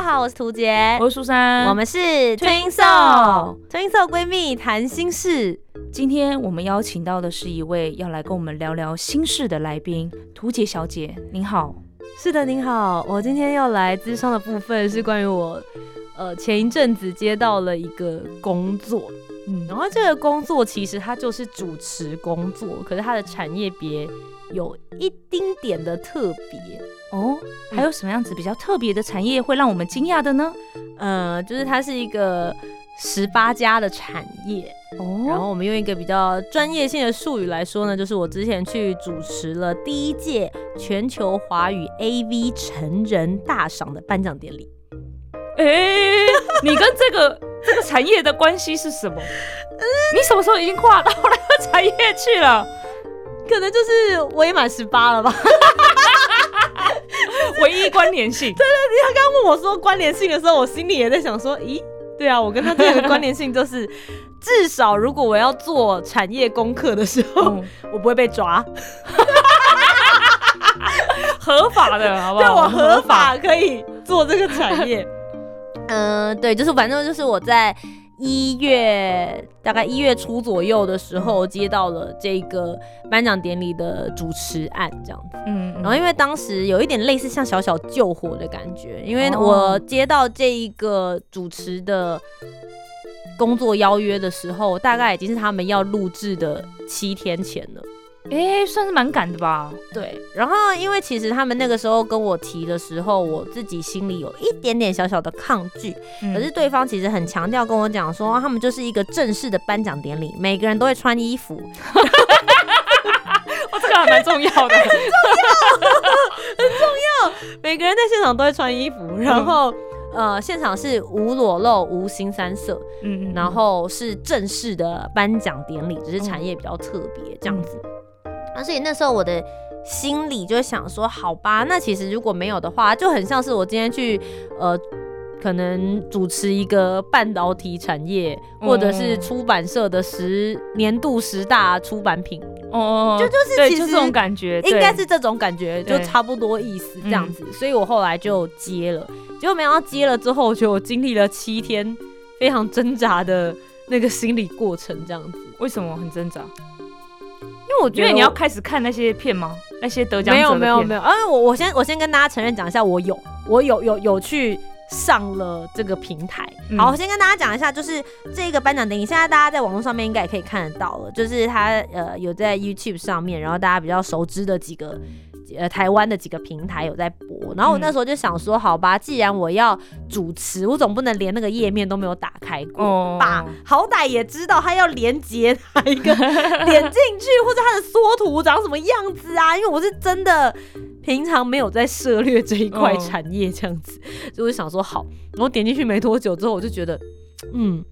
家好，我是涂杰，我是苏珊，我们是 Twin Soul，Twin Soul 闺蜜谈心事。今天我们邀请到的是一位要来跟我们聊聊心事的来宾，涂杰小姐，您好。是的，您好，我今天要来咨商的部分是关于我，呃，前一阵子接到了一个工作，嗯，然后这个工作其实它就是主持工作，可是它的产业别有一丁点的特别。哦，还有什么样子比较特别的产业会让我们惊讶的呢？呃，就是它是一个十八家的产业哦。然后我们用一个比较专业性的术语来说呢，就是我之前去主持了第一届全球华语 AV 成人大赏的颁奖典礼。哎，你跟这个这个产业的关系是什么？你什么时候已经跨到那个产业去了？可能就是我也满十八了吧。唯一关联性，对对，他刚刚问我说关联性的时候，我心里也在想说，咦，对啊，我跟他这个关联性就是，至少如果我要做产业功课的时候，我不会被抓，合法的，好不好？对我合法可以做这个产业，嗯，对，就是反正就是我在。一月大概一月初左右的时候，接到了这个颁奖典礼的主持案，这样子。嗯，然后因为当时有一点类似像小小救火的感觉，因为我接到这一个主持的工作邀约的时候，大概已经是他们要录制的七天前了。哎，算是蛮赶的吧？对。然后，因为其实他们那个时候跟我提的时候，我自己心里有一点点小小的抗拒。可是对方其实很强调跟我讲说，他们就是一个正式的颁奖典礼，每个人都会穿衣服。哦，这个还蛮重要的，很重要，很重要。每个人在现场都会穿衣服，然后呃，现场是无裸露、无新三色，嗯，然后是正式的颁奖典礼，只是产业比较特别这样子。啊，所以那时候我的心里就想说，好吧，那其实如果没有的话，就很像是我今天去呃，可能主持一个半导体产业，或者是出版社的十年度十大出版品，哦，就就是其实这种感觉，应该是这种感觉，就差不多意思这样子。所以我后来就接了，结果没想到接了之后，我觉得我经历了七天非常挣扎的那个心理过程，这样子。为什么很挣扎？因为我觉得你要开始看那些片吗？那些得奖没有没有没有。啊，我我先我先跟大家承认讲一下，我有我有有有去上了这个平台。好，我先跟大家讲一下，就是这个颁奖典礼，现在大家在网络上面应该也可以看得到了，就是它呃有在 YouTube 上面，然后大家比较熟知的几个。呃，台湾的几个平台有在播，然后我那时候就想说，好吧，既然我要主持，我总不能连那个页面都没有打开过吧？好歹也知道它要连接哪一个，点进去或者它的缩图长什么样子啊？因为我是真的平常没有在涉猎这一块产业这样子，所以我就想说，好，我点进去没多久之后，我就觉得，嗯。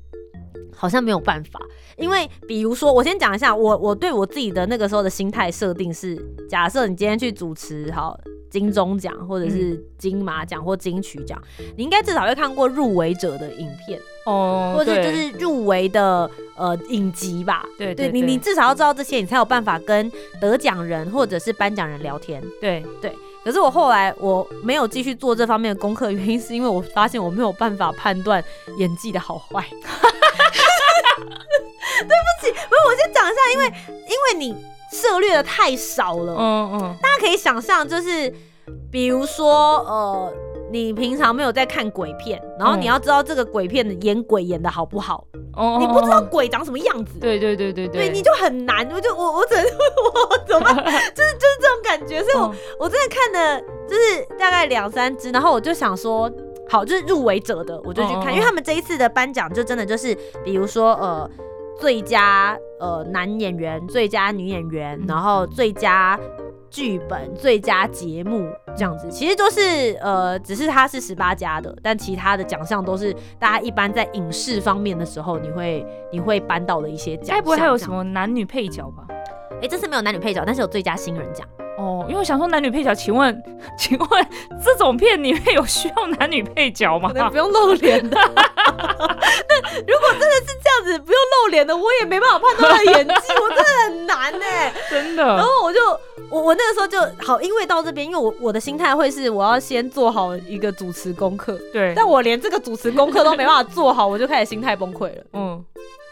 好像没有办法，因为比如说，我先讲一下，我我对我自己的那个时候的心态设定是，假设你今天去主持好金钟奖或者是金马奖或金曲奖，你应该至少会看过入围者的影片哦，或者就是入围的呃影集吧。对对，你你至少要知道这些，你才有办法跟得奖人或者是颁奖人聊天。对对，可是我后来我没有继续做这方面的功课，原因是因为我发现我没有办法判断演技的好坏。对不起，不是我先讲一下，因为因为你涉猎的太少了，嗯嗯，大家可以想象，就是比如说，呃，你平常没有在看鬼片，然后你要知道这个鬼片的演鬼演的好不好，哦，你不知道鬼长什么样子，对对对对对，你就很难，我就我我只能我怎么，就是就是这种感觉，所以我我真的看了就是大概两三支，然后我就想说。好，就是入围者的，我就去看，因为他们这一次的颁奖就真的就是，比如说呃，最佳呃男演员、最佳女演员，然后最佳剧本、最佳节目这样子，其实都是呃，只是他是十八家的，但其他的奖项都是大家一般在影视方面的时候，你会你会颁到的一些奖项。该不会还有什么男女配角吧？哎，这次没有男女配角，但是有最佳新人奖。哦，因为我想说男女配角，请问，请问这种片里面有需要男女配角吗？不用露脸的。那 如果真的是这样子，不用露脸的，我也没办法判断他的演技，我真的很难哎，真的。然后我就，我我那个时候就好，因为到这边，因为我我的心态会是我要先做好一个主持功课，对。但我连这个主持功课都没办法做好，我就开始心态崩溃了。嗯，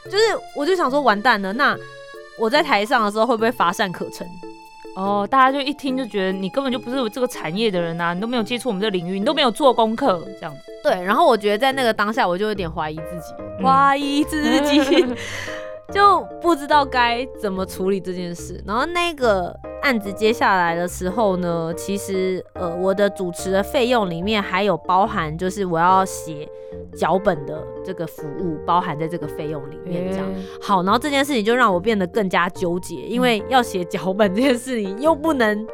就是我就想说，完蛋了，那我在台上的时候会不会乏善可陈？哦，大家就一听就觉得你根本就不是这个产业的人啊，你都没有接触我们这领域，你都没有做功课，这样子。对，然后我觉得在那个当下，我就有点怀疑自己，怀疑自己，就不知道该怎么处理这件事。然后那个。案子接下来的时候呢，其实呃，我的主持的费用里面还有包含，就是我要写脚本的这个服务，包含在这个费用里面。这样好，然后这件事情就让我变得更加纠结，因为要写脚本这件事情又不能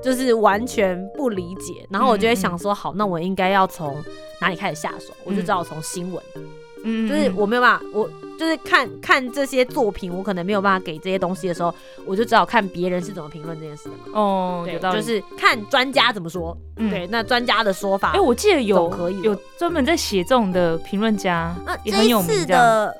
就是完全不理解，然后我就会想说，好，那我应该要从哪里开始下手？我就知道从新闻，嗯，就是我没有办法，我。就是看看这些作品，我可能没有办法给这些东西的时候，我就只好看别人是怎么评论这件事的嘛。哦，有道理。就是看专家怎么说。对，那专家的说法。哎，我记得有可以有专门在写这种的评论家，也很有名。的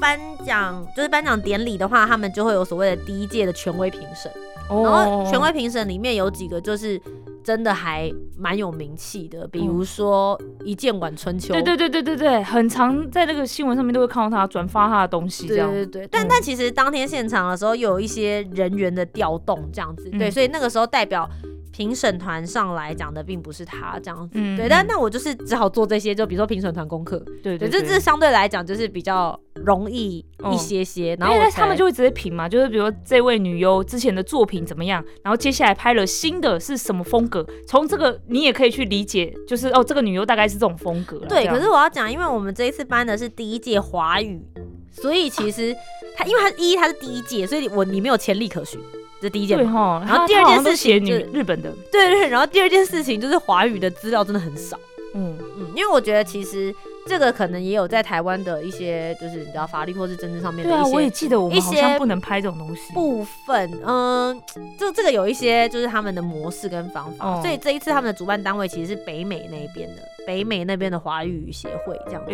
颁奖就是颁奖典礼的话，他们就会有所谓的第一届的权威评审。然后权威评审里面有几个就是真的还蛮有名气的，比如说《一剑挽春秋》。对对对对对对，很常在那个新闻上面都会看到他转发他的东西。对对对，但但其实当天现场的时候有一些人员的调动这样子，对，所以那个时候代表。评审团上来讲的并不是他这样子，对，但那我就是只好做这些，就比如说评审团功课，对对，这这相对来讲就是比较容易一些些。然后他们就会直接评嘛，就是比如说这位女优之前的作品怎么样，然后接下来拍了新的是什么风格，从这个你也可以去理解，就是哦，这个女优大概是这种风格。对，可是我要讲，因为我们这一次颁的是第一届华语，所以其实他因为他一他是第一届，所以我你没有潜力可循。这第一件，然后第二件事情就是日本的，对对。然后第二件事情就是华语的资料真的很少，嗯嗯，因为我觉得其实这个可能也有在台湾的一些，就是你知道法律或是政治上面的一些，我也记得我们好像不能拍这种东西部分，嗯，就这个有一些就是他们的模式跟方法，所以这一次他们的主办单位其实是北美那边的，北美那边的华语协会这样子，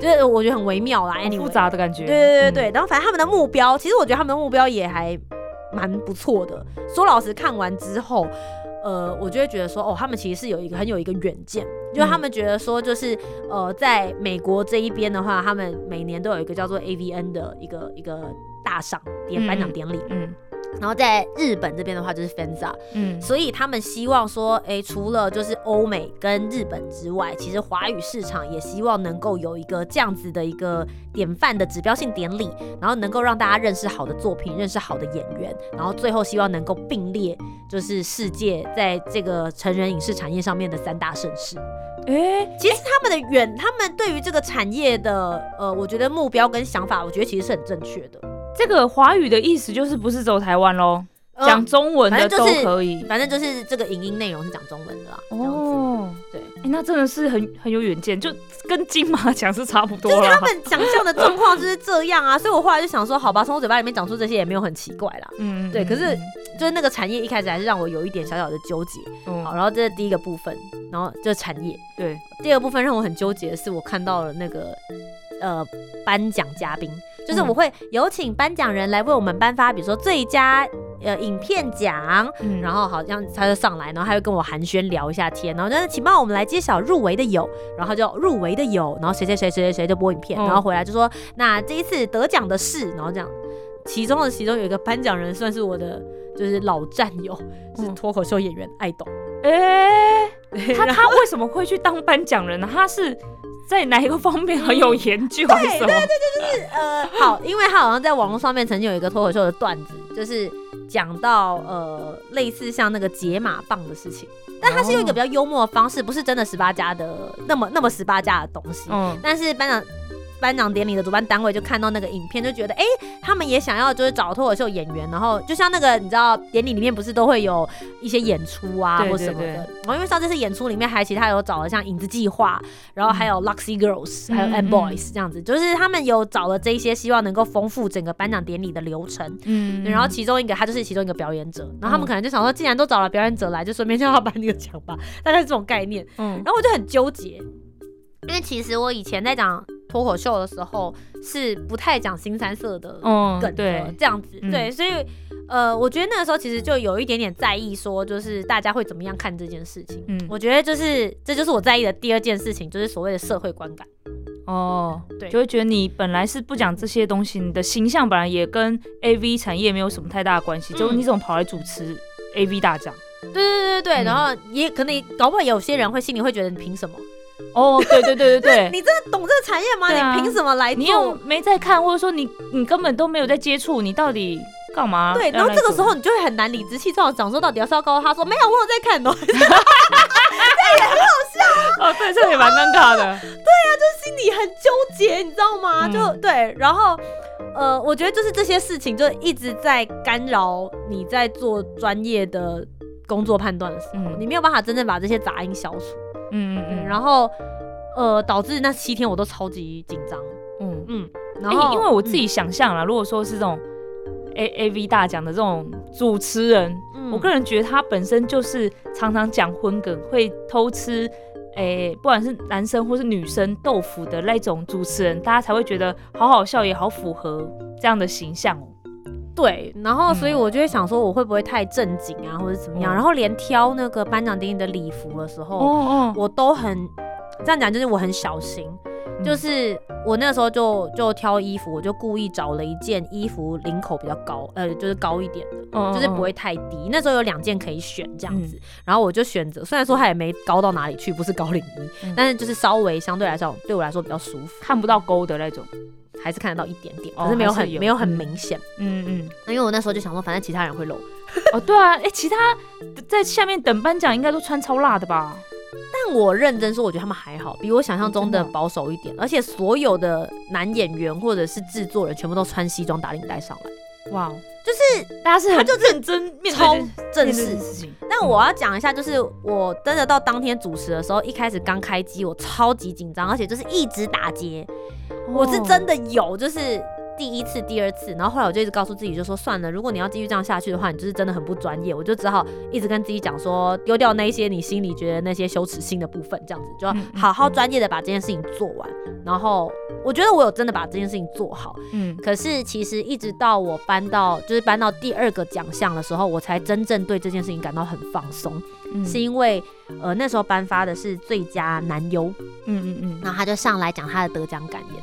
就是我觉得很微妙啦，复杂的感觉，对对对对。然后反正他们的目标，其实我觉得他们的目标也还。蛮不错的。说老实，看完之后，呃，我就会觉得说，哦，他们其实是有一个很有一个远见，就他们觉得说，就是呃，在美国这一边的话，他们每年都有一个叫做 AVN 的一个一个大赏典颁奖典礼。嗯。然后在日本这边的话就是 FANSA，嗯，所以他们希望说，哎，除了就是欧美跟日本之外，其实华语市场也希望能够有一个这样子的一个典范的指标性典礼，然后能够让大家认识好的作品，认识好的演员，然后最后希望能够并列就是世界在这个成人影视产业上面的三大盛事。哎，其实他们的远，他们对于这个产业的，呃，我觉得目标跟想法，我觉得其实是很正确的。这个华语的意思就是不是走台湾喽，讲中文的都可以，反正就是这个影音内容是讲中文的啦。哦，对，那真的是很很有远见，就跟金马奖是差不多。就是他们想象的状况就是这样啊，所以我后来就想说，好吧，从我嘴巴里面讲出这些也没有很奇怪啦。嗯，对。可是就是那个产业一开始还是让我有一点小小的纠结。好，然后这是第一个部分，然后就产业。对，第二部分让我很纠结的是，我看到了那个呃颁奖嘉宾。就是我会有请颁奖人来为我们颁发，比如说最佳呃影片奖，然后好像他就上来，然后他就跟我寒暄聊一下天，然后就是请帮我们来揭晓入围的有，然后就入围的有，然后谁谁谁谁谁谁就播影片，然后回来就说那这一次得奖的是，然后这样，其中的其中有一个颁奖人算是我的就是老战友，是脱口秀演员爱豆，哎，他他为什么会去当颁奖人呢？他是。在哪一个方面很有研究？对对对对，就是呃，好，因为他好像在网络上面曾经有一个脱口秀的段子，就是讲到呃类似像那个解码棒的事情，但他是用一个比较幽默的方式，不是真的十八家的那么那么十八家的东西。嗯，但是班长颁奖典礼的主办单位就看到那个影片，就觉得哎，他们也想要就是找脱口秀演员，然后就像那个你知道典礼里面不是都会有一些演出啊或什么的，然后因为上这次演出里面还其他有找了像影子计划，然后还有 Luxy Girls，还有 And Boys 这样子，就是他们有找了这些，希望能够丰富整个颁奖典礼的流程。嗯，然后其中一个他就是其中一个表演者，然后他们可能就想说，既然都找了表演者来，就顺便叫他颁那个奖吧，大概是这种概念。嗯，然后我就很纠结，因为其实我以前在讲。脱口秀的时候是不太讲新三色的梗的，这样子对，所以呃，我觉得那个时候其实就有一点点在意，说就是大家会怎么样看这件事情。嗯，我觉得就是这就是我在意的第二件事情，就是所谓的社会观感。哦，对，就会觉得你本来是不讲这些东西，你的形象本来也跟 A V 产业没有什么太大的关系，就你怎么跑来主持 A V 大奖？对对对对，然后也可能搞不好有些人会心里会觉得你凭什么？哦，对对对对对，你真的懂这个产业吗？你凭什么来？你又没在看，或者说你你根本都没有在接触，你到底干嘛？对，然后这个时候你就会很难理直气壮讲说，到底要是要告诉他说 没有，我有在看哦，这也很好笑哦，对，这也蛮尴尬的。对呀，就是心里很纠结，你知道吗？就对，然后呃，我觉得就是这些事情就一直在干扰你在做专业的工作判断的时候，你没有办法真正把这些杂音消除。嗯嗯嗯，然后呃，导致那七天我都超级紧张。嗯嗯，然后因为我自己想象了，如果说是这种 A A V 大奖的这种主持人，我个人觉得他本身就是常常讲荤梗，会偷吃诶，不管是男生或是女生豆腐的那种主持人，大家才会觉得好好笑，也好符合这样的形象哦。对，然后所以我就会想说，我会不会太正经啊，或者怎么样？然后连挑那个颁奖典礼的礼服的时候，我都很这样讲，就是我很小心。就是我那时候就就挑衣服，我就故意找了一件衣服领口比较高，呃，就是高一点的，就是不会太低。那时候有两件可以选这样子，然后我就选择，虽然说它也没高到哪里去，不是高领衣，但是就是稍微相对来说对我来说比较舒服，看不到沟的那种。还是看得到一点点，可是没有很没有很明显。嗯嗯，那因为我那时候就想说，反正其他人会露。哦，对啊，哎，其他在下面等颁奖应该都穿超辣的吧？但我认真说，我觉得他们还好，比我想象中的保守一点。而且所有的男演员或者是制作人，全部都穿西装打领带上来。哇，就是大家是很就认真面对正式事情。但我要讲一下，就是我真的到当天主持的时候，一开始刚开机，我超级紧张，而且就是一直打结。我是真的有，就是第一次、第二次，然后后来我就一直告诉自己，就说算了，如果你要继续这样下去的话，你就是真的很不专业。我就只好一直跟自己讲说，丢掉那些你心里觉得那些羞耻心的部分，这样子就要好好专业的把这件事情做完。然后我觉得我有真的把这件事情做好，嗯。可是其实一直到我搬到就是搬到第二个奖项的时候，我才真正对这件事情感到很放松，是因为呃那时候颁发的是最佳男优，嗯嗯嗯，然后他就上来讲他的得奖感言。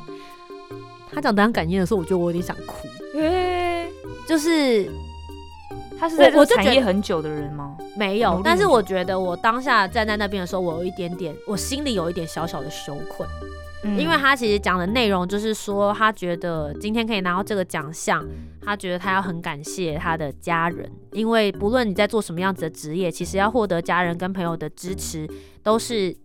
他讲得奖感言的时候，我觉得我有点想哭，因为就是他是在这个产业很久的人吗？没有，但是我觉得我当下站在那边的时候，我有一点点，我心里有一点小小的羞愧，因为他其实讲的内容就是说，他觉得今天可以拿到这个奖项，他觉得他要很感谢他的家人，因为不论你在做什么样子的职业，其实要获得家人跟朋友的支持，都是。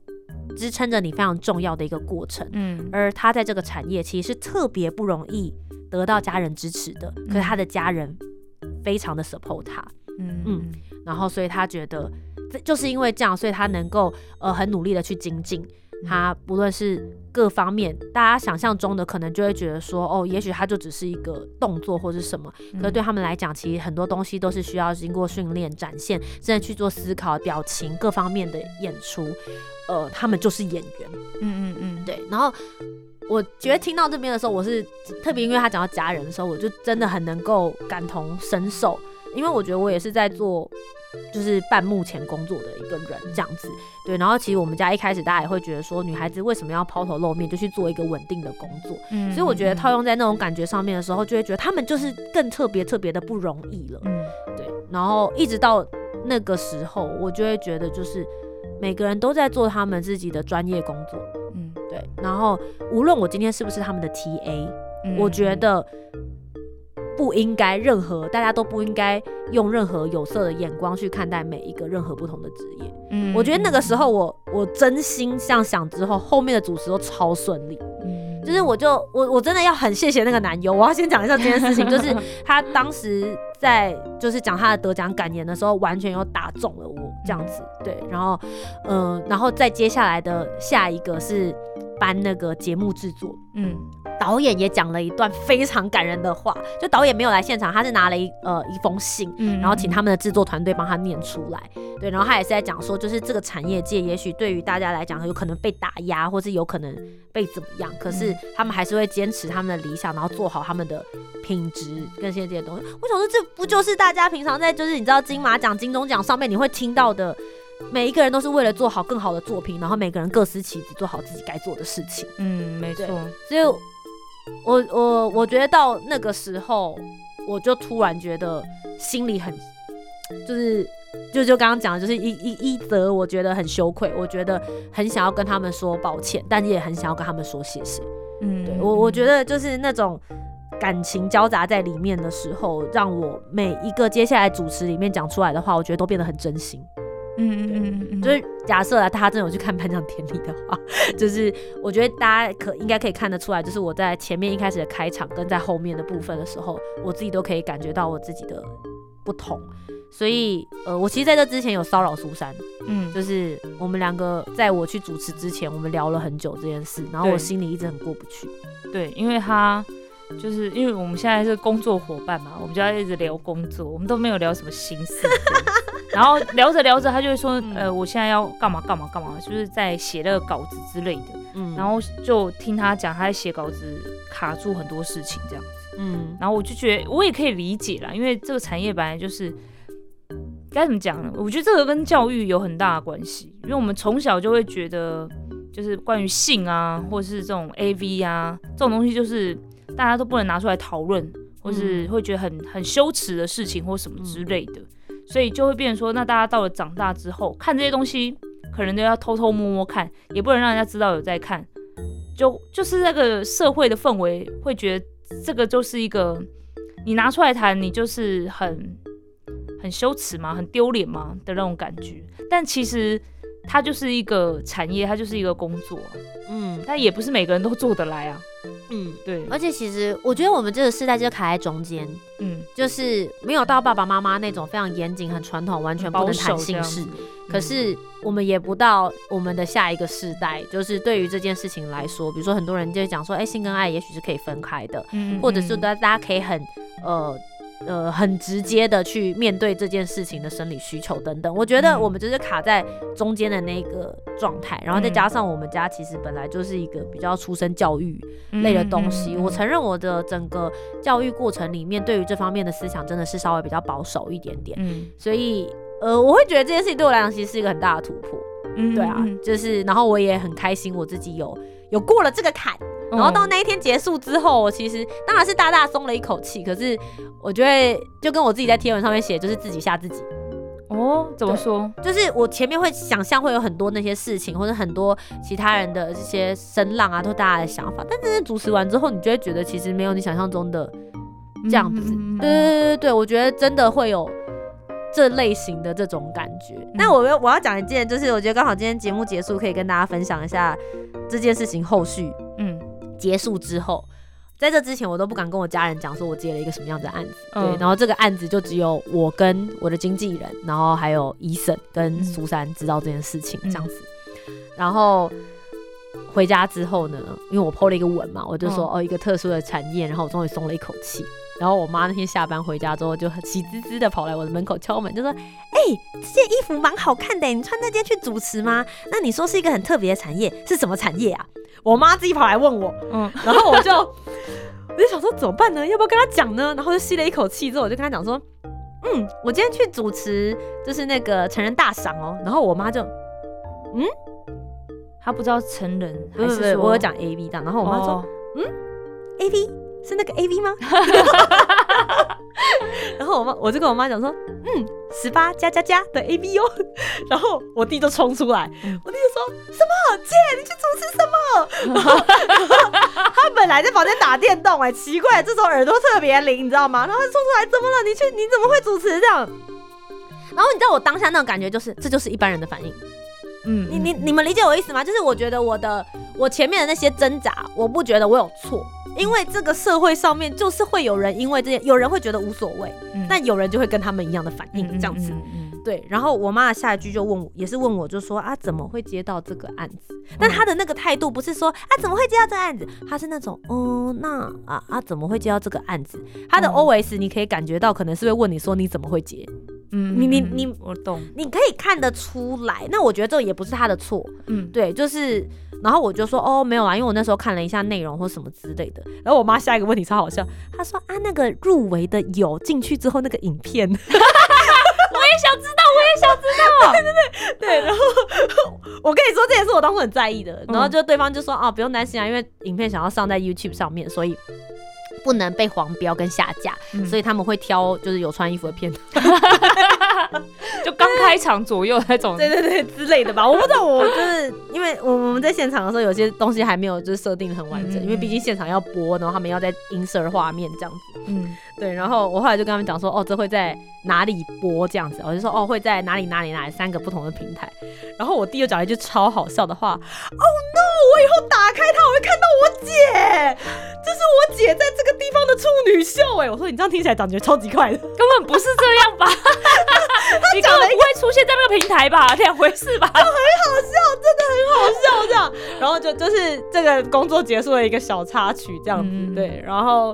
支撑着你非常重要的一个过程，嗯，而他在这个产业其实是特别不容易得到家人支持的，可是他的家人非常的 support 他，嗯嗯，然后所以他觉得，就是因为这样，所以他能够呃很努力的去精进。他不论是各方面，大家想象中的可能就会觉得说，哦，也许他就只是一个动作或者什么，可是对他们来讲，其实很多东西都是需要经过训练、展现，甚至去做思考、表情各方面的演出。呃，他们就是演员。嗯嗯嗯，对。然后我觉得听到这边的时候，我是特别因为他讲到家人的时候，我就真的很能够感同身受，因为我觉得我也是在做。就是半目前工作的一个人这样子，对。然后其实我们家一开始大家也会觉得说，女孩子为什么要抛头露面，就去做一个稳定的工作。嗯。所以我觉得套用在那种感觉上面的时候，就会觉得他们就是更特别特别的不容易了。嗯。对。然后一直到那个时候，我就会觉得就是每个人都在做他们自己的专业工作。嗯。对。然后无论我今天是不是他们的 TA，我觉得。不应该任何，大家都不应该用任何有色的眼光去看待每一个任何不同的职业。嗯，我觉得那个时候我我真心这样想之后，后面的主持都超顺利。嗯，就是我就我我真的要很谢谢那个男优，我要先讲一下这件事情，就是他当时在就是讲他的得奖感言的时候，完全又打中了我这样子，对，然后嗯，然后再接下来的下一个是搬那个节目制作，嗯。导演也讲了一段非常感人的话，就导演没有来现场，他是拿了一呃一封信，然后请他们的制作团队帮他念出来。对，然后他也是在讲说，就是这个产业界也许对于大家来讲有可能被打压，或是有可能被怎么样，可是他们还是会坚持他们的理想，然后做好他们的品质跟现在这些东西。我想说，这不就是大家平常在就是你知道金马奖、金钟奖上面你会听到的，每一个人都是为了做好更好的作品，然后每个人各司其职，做好自己该做的事情。嗯，没错。所以。我我我觉得到那个时候，我就突然觉得心里很，就是就就刚刚讲的，就是一一一则，我觉得很羞愧，我觉得很想要跟他们说抱歉，但也很想要跟他们说谢谢。嗯，对我我觉得就是那种感情交杂在里面的时候，让我每一个接下来主持里面讲出来的话，我觉得都变得很真心。嗯嗯嗯嗯，就是假设啊，大家真的有去看颁奖典礼的话，就是我觉得大家可应该可以看得出来，就是我在前面一开始的开场跟在后面的部分的时候，我自己都可以感觉到我自己的不同。所以呃，我其实在这之前有骚扰苏珊，嗯，就是我们两个在我去主持之前，我们聊了很久这件事，然后我心里一直很过不去。对，因为他就是因为我们现在是工作伙伴嘛，我们就要一直聊工作，我们都没有聊什么心思。然后聊着聊着，他就会说：“呃，我现在要干嘛干嘛干嘛，就是在写那个稿子之类的。”嗯，然后就听他讲，他在写稿子卡住很多事情这样子。嗯，然后我就觉得我也可以理解啦，因为这个产业本来就是该怎么讲呢？我觉得这个跟教育有很大的关系，因为我们从小就会觉得，就是关于性啊，或者是这种 A V 啊这种东西，就是大家都不能拿出来讨论，或是会觉得很很羞耻的事情或什么之类的。所以就会变成说，那大家到了长大之后，看这些东西，可能都要偷偷摸摸看，也不能让人家知道有在看。就就是那个社会的氛围，会觉得这个就是一个你拿出来谈，你就是很很羞耻嘛，很丢脸嘛的那种感觉。但其实它就是一个产业，它就是一个工作，嗯，但也不是每个人都做得来啊。嗯，对，而且其实我觉得我们这个时代就卡在中间，嗯，就是没有到爸爸妈妈那种非常严谨、很传统、完全不能谈性事，可是我们也不到我们的下一个世代，就是对于这件事情来说，比如说很多人就会讲说，哎，性跟爱也许是可以分开的，嗯，或者是大大家可以很呃。呃，很直接的去面对这件事情的生理需求等等，我觉得我们就是卡在中间的那个状态，然后再加上我们家其实本来就是一个比较出身教育类的东西，我承认我的整个教育过程里面对于这方面的思想真的是稍微比较保守一点点，嗯，所以呃，我会觉得这件事情对我来讲其实是一个很大的突破，嗯，对啊，就是然后我也很开心我自己有有过了这个坎。然后到那一天结束之后，我其实当然是大大松了一口气。可是我觉得就跟我自己在贴文上面写，就是自己吓自己。哦，怎么说？就是我前面会想象会有很多那些事情，或者很多其他人的这些声浪啊，都大家的想法。但真正主持完之后，你就会觉得其实没有你想象中的这样子。对对对对对，我觉得真的会有这类型的这种感觉。那我要我要讲一件，就是我觉得刚好今天节目结束，可以跟大家分享一下这件事情后续。嗯。结束之后，在这之前我都不敢跟我家人讲说我接了一个什么样的案子，对，然后这个案子就只有我跟我的经纪人，然后还有伊森跟苏珊知道这件事情这样子。然后回家之后呢，因为我 PO 了一个吻嘛，我就说哦一个特殊的产业，然后我终于松了一口气。然后我妈那天下班回家之后就喜滋滋的跑来我的门口敲门，就说：“哎，这件衣服蛮好看的，你穿那件去主持吗？那你说是一个很特别的产业，是什么产业啊？”我妈自己跑来问我，嗯，然后我就我就想说怎么办呢？要不要跟她讲呢？然后就吸了一口气之后，我就跟她讲说：“嗯，我今天去主持就是那个成人大赏哦。”然后我妈就嗯，她不知道成人还是我有讲 A V 档，然后我妈说：“嗯，A V。”是那个 A V 吗？然后我妈我就跟我妈讲说，嗯，十八加加加的 A V 哦。然后我弟就冲出来，我弟就说什么姐，你去主持什么？然后他本来在房间打电动，哎，奇怪，这种耳朵特别灵，你知道吗？然后他冲出来，怎么了？你去你怎么会主持这样？然后你知道我当下那种感觉就是，这就是一般人的反应。嗯，你你你们理解我意思吗？就是我觉得我的我前面的那些挣扎，我不觉得我有错，因为这个社会上面就是会有人因为这些，有人会觉得无所谓，但有人就会跟他们一样的反应，这样子。对，然后我妈下一句就问我，也是问我，就说啊，怎么会接到这个案子？但她的那个态度不是说啊，怎么会接到这个案子？她是那种，哦，那啊啊，怎么会接到这个案子？她的 O S 你可以感觉到，可能是会问你说你怎么会接？嗯，你你你，我懂，你可以看得出来。那我觉得这也不是他的错。嗯，对，就是，然后我就说，哦，没有啊，因为我那时候看了一下内容或什么之类的。然后我妈下一个问题超好笑，她说啊，那个入围的有进去之后那个影片。我也想知道，我也想知道。对对对对，然后 我跟你说，这也是我当初很在意的。然后就对方就说啊，不用担心啊，因为影片想要上在 YouTube 上面，所以不能被黄标跟下架，所以他们会挑就是有穿衣服的片段 就刚开场左右那种，对对对之类的吧。我不知道，我就是因为我我们在现场的时候，有些东西还没有就是设定的很完整，因为毕竟现场要播，然后他们要在 insert 画面这样子。嗯，对。然后我后来就跟他们讲说，哦，这会在。哪里播这样子，我就说哦会在哪里哪里哪里三个不同的平台。然后我弟又讲了一句超好笑的话：“Oh no！我以后打开它，我会看到我姐，这是我姐在这个地方的处女秀。”哎，我说你这样听起来感觉超级快的，根本不是这样吧？你根本不会出现在那个平台吧？两回事吧？很好笑，真的很好笑这样。然后就就是这个工作结束的一个小插曲这样子，对，然后。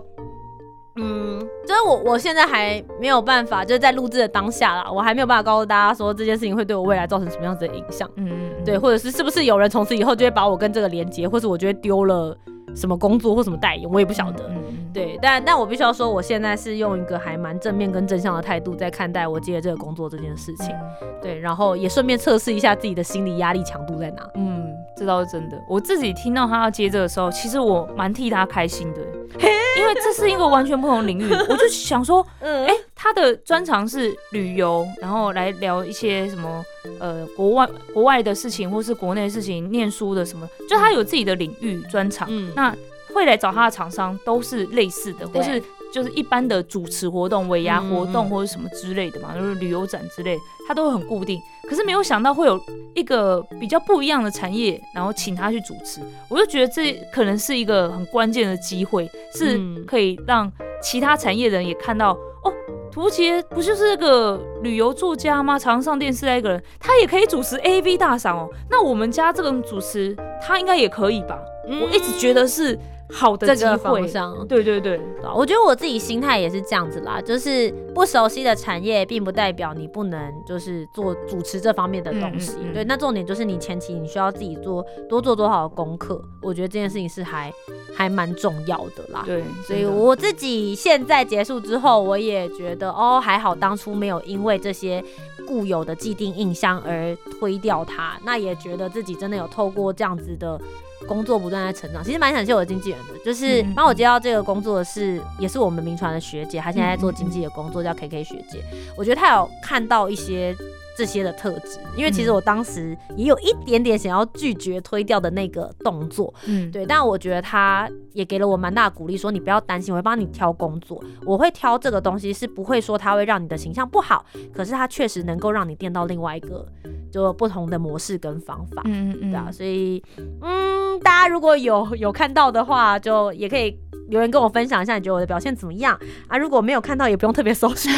嗯，就是我，我现在还没有办法，就是在录制的当下啦，我还没有办法告诉大家说这件事情会对我未来造成什么样子的影响。嗯，对，或者是是不是有人从此以后就会把我跟这个连接，或是我觉得丢了什么工作或什么代言，我也不晓得。对，但但我必须要说，我现在是用一个还蛮正面跟正向的态度在看待我接这个工作这件事情。对，然后也顺便测试一下自己的心理压力强度在哪。嗯，这倒是真的。我自己听到他要接这个时候，其实我蛮替他开心的。因为这是一个完全不同领域，我就想说，哎，他的专长是旅游，然后来聊一些什么呃国外国外的事情，或是国内的事情，念书的什么，就他有自己的领域专长。那会来找他的厂商都是类似的，或是。就是一般的主持活动、尾牙活动或者什么之类的嘛，就是旅游展之类，他都很固定。可是没有想到会有一个比较不一样的产业，然后请他去主持，我就觉得这可能是一个很关键的机会，是可以让其他产业人也看到哦，图杰不就是那个旅游作家吗？常上电视的那个人，他也可以主持 AV 大赏哦。那我们家这个主持，他应该也可以吧？我一直觉得是。好的机会上，对对对，我觉得我自己心态也是这样子啦，就是不熟悉的产业，并不代表你不能就是做主持这方面的东西。对，那重点就是你前期你需要自己做多做多少的功课，我觉得这件事情是还还蛮重要的啦。对，所以我自己现在结束之后，我也觉得哦，还好当初没有因为这些固有的既定印象而推掉它，那也觉得自己真的有透过这样子的。工作不断在成长，其实蛮感谢我的经纪人的，就是帮我接到这个工作的是，也是我们名传的学姐，她现在在做经纪的工作，叫 K K 学姐。我觉得她有看到一些这些的特质，因为其实我当时也有一点点想要拒绝推掉的那个动作，嗯，对。但我觉得他也给了我蛮大的鼓励，说你不要担心，我会帮你挑工作，我会挑这个东西，是不会说它会让你的形象不好，可是它确实能够让你变到另外一个。就不同的模式跟方法，嗯嗯对啊，所以嗯，大家如果有有看到的话，就也可以留言跟我分享一下，你觉得我的表现怎么样啊？如果没有看到，也不用特别搜寻。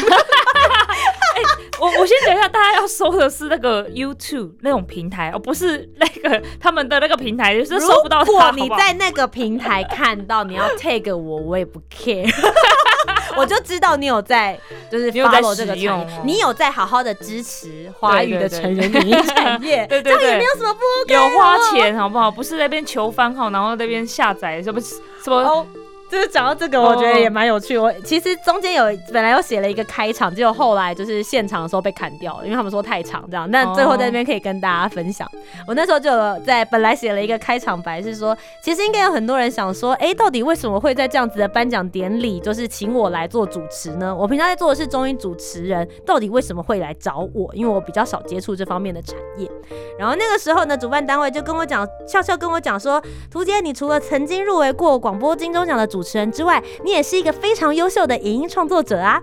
我我先讲一下，大家要搜的是那个 YouTube 那种平台，而不是那个他们的那个平台，就是搜不到。如果你在那个平台看到，你要 tag 我，我也不 care。我就知道你有在，就是有在这个产业，你有在好好的支持华语的成人影音产业，对对对，也没有什么不有花钱好不好？不是那边求番号，然后那边下载什么什么。就是讲到这个，我觉得也蛮有趣。我其实中间有本来有写了一个开场，结果后来就是现场的时候被砍掉了，因为他们说太长这样。但最后在那边可以跟大家分享。我那时候就在本来写了一个开场白，是说其实应该有很多人想说，哎，到底为什么会在这样子的颁奖典礼，就是请我来做主持呢？我平常在做的是中音主持人，到底为什么会来找我？因为我比较少接触这方面的产业。然后那个时候呢，主办单位就跟我讲，笑笑跟我讲说，图姐，你除了曾经入围过广播金钟奖的主主持人之外，你也是一个非常优秀的影音创作者啊。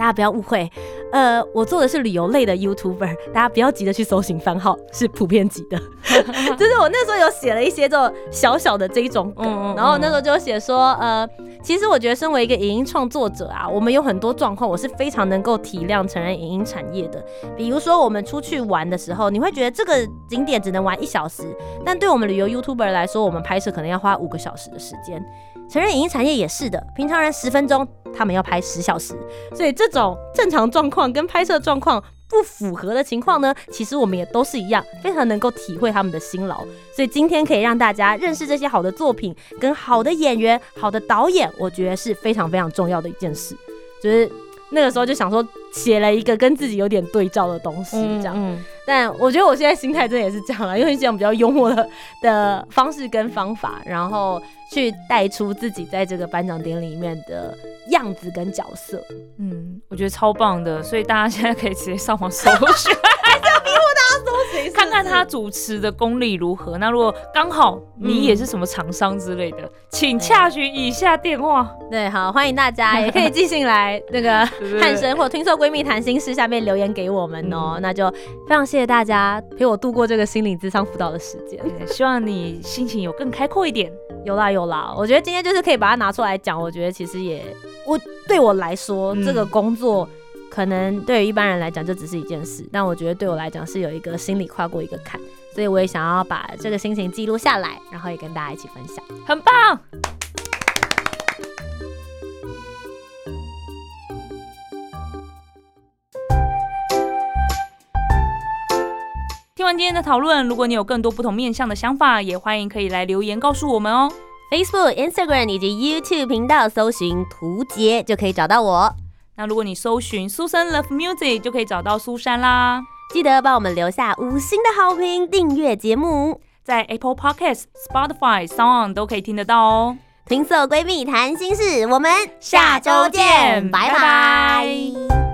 大家不要误会。呃，我做的是旅游类的 YouTuber，大家不要急着去搜寻番号，是普遍级的。就是我那时候有写了一些这种小小的这一种梗，然后那时候就写说，呃，其实我觉得身为一个影音创作者啊，我们有很多状况，我是非常能够体谅成人影音产业的。比如说我们出去玩的时候，你会觉得这个景点只能玩一小时，但对我们旅游 YouTuber 来说，我们拍摄可能要花五个小时的时间。成人影音产业也是的，平常人十分钟，他们要拍十小时，所以这种正常状况跟拍摄状况不符合的情况呢，其实我们也都是一样，非常能够体会他们的辛劳。所以今天可以让大家认识这些好的作品跟好的演员、好的导演，我觉得是非常非常重要的一件事，就是。那个时候就想说写了一个跟自己有点对照的东西，这样。但我觉得我现在心态真的也是这样了，用一些比较幽默的的方式跟方法，然后去带出自己在这个颁奖典礼里面的样子跟角色。嗯，我觉得超棒的，所以大家现在可以直接上网搜寻。看看他主持的功力如何。那如果刚好你也是什么厂商之类的，请洽询以下电话。对，好，欢迎大家也可以寄信来那个汉生或听说闺蜜谈心事下面留言给我们哦。那就非常谢谢大家陪我度过这个心理智商辅导的时间。希望你心情有更开阔一点。有啦有啦，我觉得今天就是可以把它拿出来讲。我觉得其实也我对我来说这个工作。可能对于一般人来讲，就只是一件事，但我觉得对我来讲是有一个心理跨过一个坎，所以我也想要把这个心情记录下来，然后也跟大家一起分享，很棒。听完今天的讨论，如果你有更多不同面向的想法，也欢迎可以来留言告诉我们哦。Facebook、Instagram 以及 YouTube 频道搜寻“图杰”就可以找到我。那如果你搜寻苏珊 Love Music，就可以找到苏珊啦。记得帮我们留下五星的好评，订阅节目，在 Apple Podcast、Spotify、Sound 都可以听得到哦。听色闺蜜谈心事，我们下周见，拜拜。